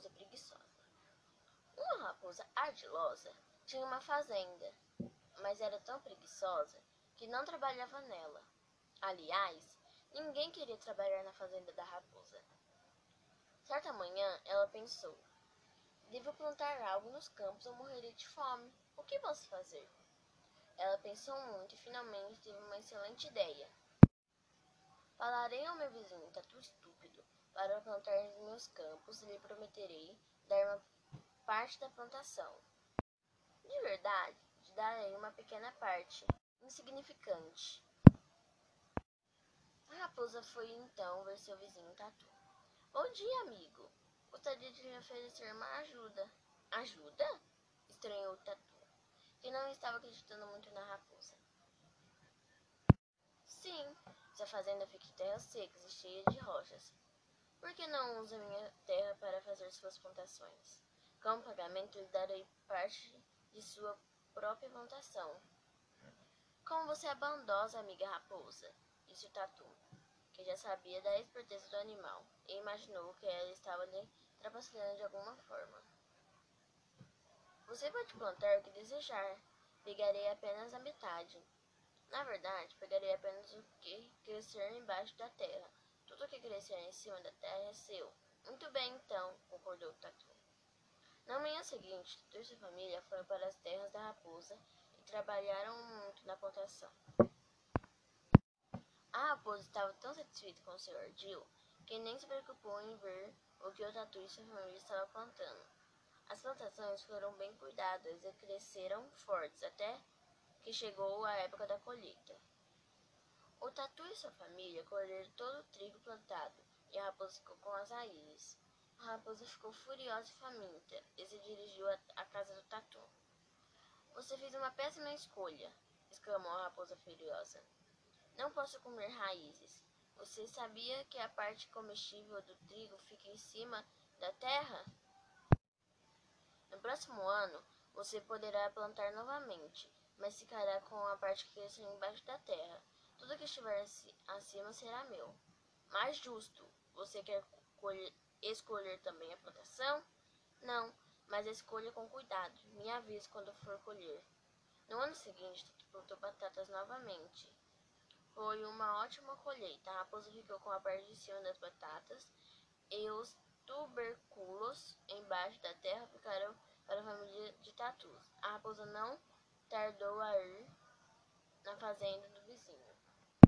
raposa preguiçosa. Uma raposa ardilosa tinha uma fazenda, mas era tão preguiçosa que não trabalhava nela. Aliás, ninguém queria trabalhar na fazenda da raposa. Certa manhã, ela pensou: Devo plantar algo nos campos ou morrerei de fome. O que posso fazer? Ela pensou muito e finalmente teve uma excelente ideia. Falarei ao meu vizinho Tatu Estúpido para plantar nos meus campos e lhe prometerei dar uma parte da plantação. De verdade, lhe darei uma pequena parte, insignificante. A raposa foi então ver seu vizinho Tatu. Bom dia, amigo. Gostaria de lhe oferecer uma ajuda. Ajuda? Estranhou Tatu, que não estava acreditando muito na raposa. Sim, sua fazenda fica em terras secas e cheia de rochas. Por que não usa minha terra para fazer suas plantações? Como pagamento, lhe darei parte de sua própria plantação. Como você é bondosa, amiga raposa, disse o Tatu, que já sabia da esperteza do animal e imaginou que ela estava lhe trapaceando de alguma forma. Você pode plantar o que desejar, pegarei apenas a metade. Na verdade, pegarei apenas o que crescer embaixo da terra. Tudo que crescer em cima da terra é seu. Muito bem, então, concordou Tatu. Na manhã seguinte, Tatu e sua família foram para as terras da raposa e trabalharam muito na plantação. A raposa estava tão satisfeita com seu ardil que nem se preocupou em ver o que o Tatu e sua família estavam plantando. As plantações foram bem cuidadas e cresceram fortes até que chegou a época da colheita. O Tatu e sua família colheram todo o trigo plantado e a raposa ficou com as raízes. A raposa ficou furiosa e faminta e se dirigiu à casa do Tatu. Você fez uma péssima escolha, exclamou a raposa furiosa. Não posso comer raízes. Você sabia que a parte comestível do trigo fica em cima da terra? No próximo ano, você poderá plantar novamente, mas ficará com a parte que crescer embaixo da terra. Tudo que estiver acima será meu. Mais justo, você quer escolher também a plantação? Não, mas escolha com cuidado. Me avise quando for colher. No ano seguinte, Tutu plantou batatas novamente. Foi uma ótima colheita. A raposa ficou com a parte de cima das batatas e os tubérculos embaixo da terra ficaram para a família de tatus. A raposa não tardou a ir na fazenda do vizinho.